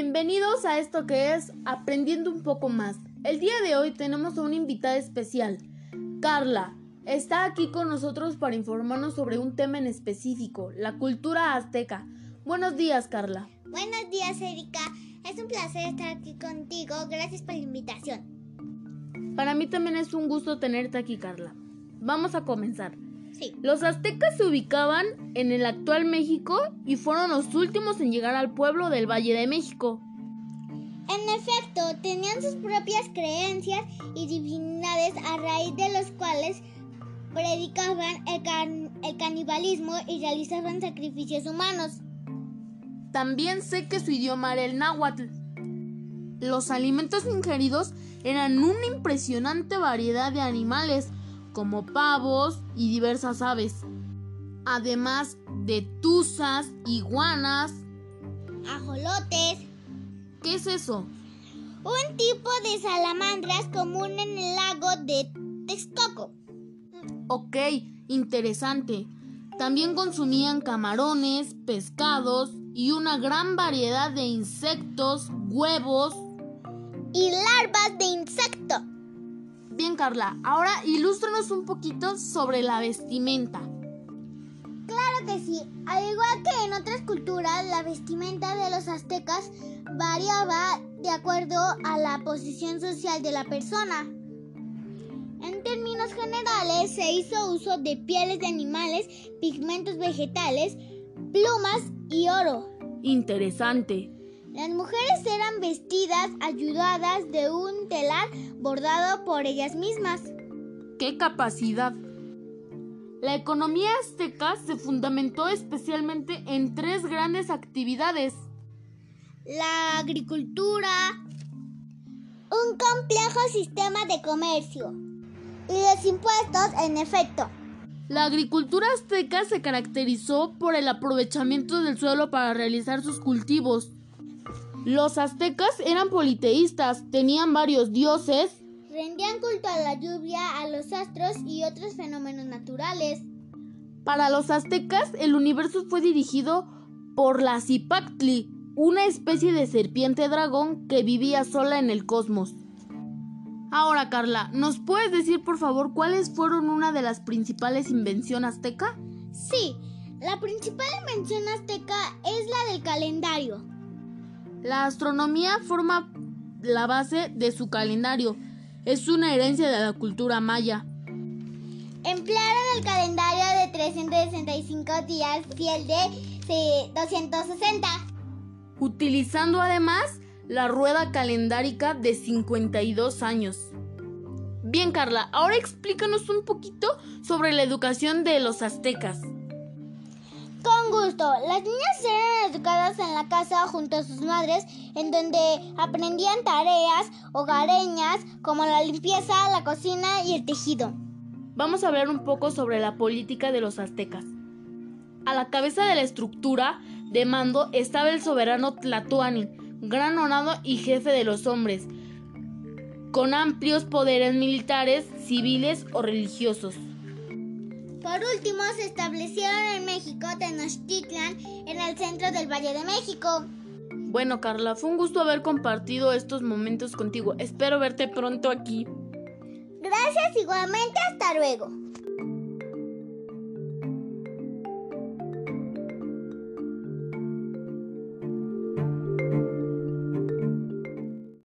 Bienvenidos a esto que es Aprendiendo un poco más. El día de hoy tenemos a una invitada especial, Carla. Está aquí con nosotros para informarnos sobre un tema en específico, la cultura azteca. Buenos días, Carla. Buenos días, Erika. Es un placer estar aquí contigo. Gracias por la invitación. Para mí también es un gusto tenerte aquí, Carla. Vamos a comenzar. Sí. Los aztecas se ubicaban en el actual México y fueron los últimos en llegar al pueblo del Valle de México. En efecto, tenían sus propias creencias y divinidades a raíz de los cuales predicaban el, can- el canibalismo y realizaban sacrificios humanos. También sé que su idioma era el náhuatl. Los alimentos ingeridos eran una impresionante variedad de animales, como pavos y diversas aves, además de tuzas, iguanas. Ajolotes, ¿Qué es eso? un tipo de salamandras común en el lago de Texcoco. Ok, interesante. También consumían camarones, pescados y una gran variedad de insectos, huevos. Y larvas de insecto. Carla, ahora ilústranos un poquito sobre la vestimenta. Claro que sí. Al igual que en otras culturas, la vestimenta de los aztecas variaba de acuerdo a la posición social de la persona. En términos generales, se hizo uso de pieles de animales, pigmentos vegetales, plumas y oro. Interesante. Las mujeres eran vestidas ayudadas de un telar bordado por ellas mismas. ¡Qué capacidad! La economía azteca se fundamentó especialmente en tres grandes actividades. la agricultura, un complejo sistema de comercio y los impuestos en efecto. La agricultura azteca se caracterizó por el aprovechamiento del suelo para realizar sus cultivos. Los aztecas eran politeístas, tenían varios dioses, Rendían culto a la lluvia, a los astros y otros fenómenos naturales. Para los aztecas, el universo fue dirigido por la Zipactli, una especie de serpiente dragón que vivía sola en el cosmos. Ahora, Carla, ¿nos puedes decir por favor cuáles fueron una de las principales invenciones azteca? Sí, la principal invención azteca es la del calendario. La astronomía forma la base de su calendario. Es una herencia de la cultura maya. Emplearon el calendario de 365 días fiel de sí, 260. utilizando además la rueda calendárica de 52 años. Bien, Carla, ahora explícanos un poquito sobre la educación de los aztecas. Con gusto, las niñas eran educadas en la casa junto a sus madres, en donde aprendían tareas hogareñas como la limpieza, la cocina y el tejido. Vamos a hablar un poco sobre la política de los aztecas. A la cabeza de la estructura de mando estaba el soberano Tlatoani, gran honrado y jefe de los hombres, con amplios poderes militares, civiles o religiosos. Por último, se establecieron en México Tenochtitlan, en el centro del Valle de México. Bueno, Carla, fue un gusto haber compartido estos momentos contigo. Espero verte pronto aquí. Gracias igualmente, hasta luego.